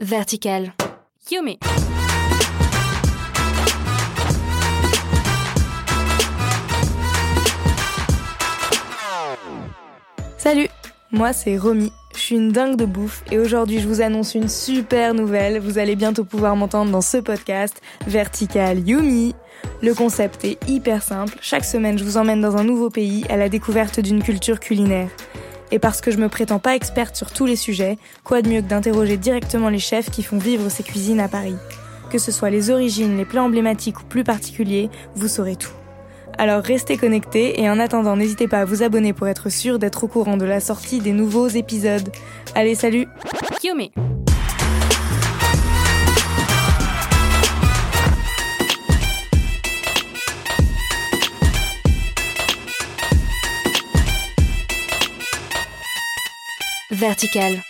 Vertical. Yumi. Salut, moi c'est Romy, je suis une dingue de bouffe et aujourd'hui je vous annonce une super nouvelle. Vous allez bientôt pouvoir m'entendre dans ce podcast Vertical Yumi. Le concept est hyper simple, chaque semaine je vous emmène dans un nouveau pays à la découverte d'une culture culinaire. Et parce que je me prétends pas experte sur tous les sujets, quoi de mieux que d'interroger directement les chefs qui font vivre ces cuisines à Paris? Que ce soit les origines, les plats emblématiques ou plus particuliers, vous saurez tout. Alors restez connectés et en attendant, n'hésitez pas à vous abonner pour être sûr d'être au courant de la sortie des nouveaux épisodes. Allez, salut Yumi. Vertical.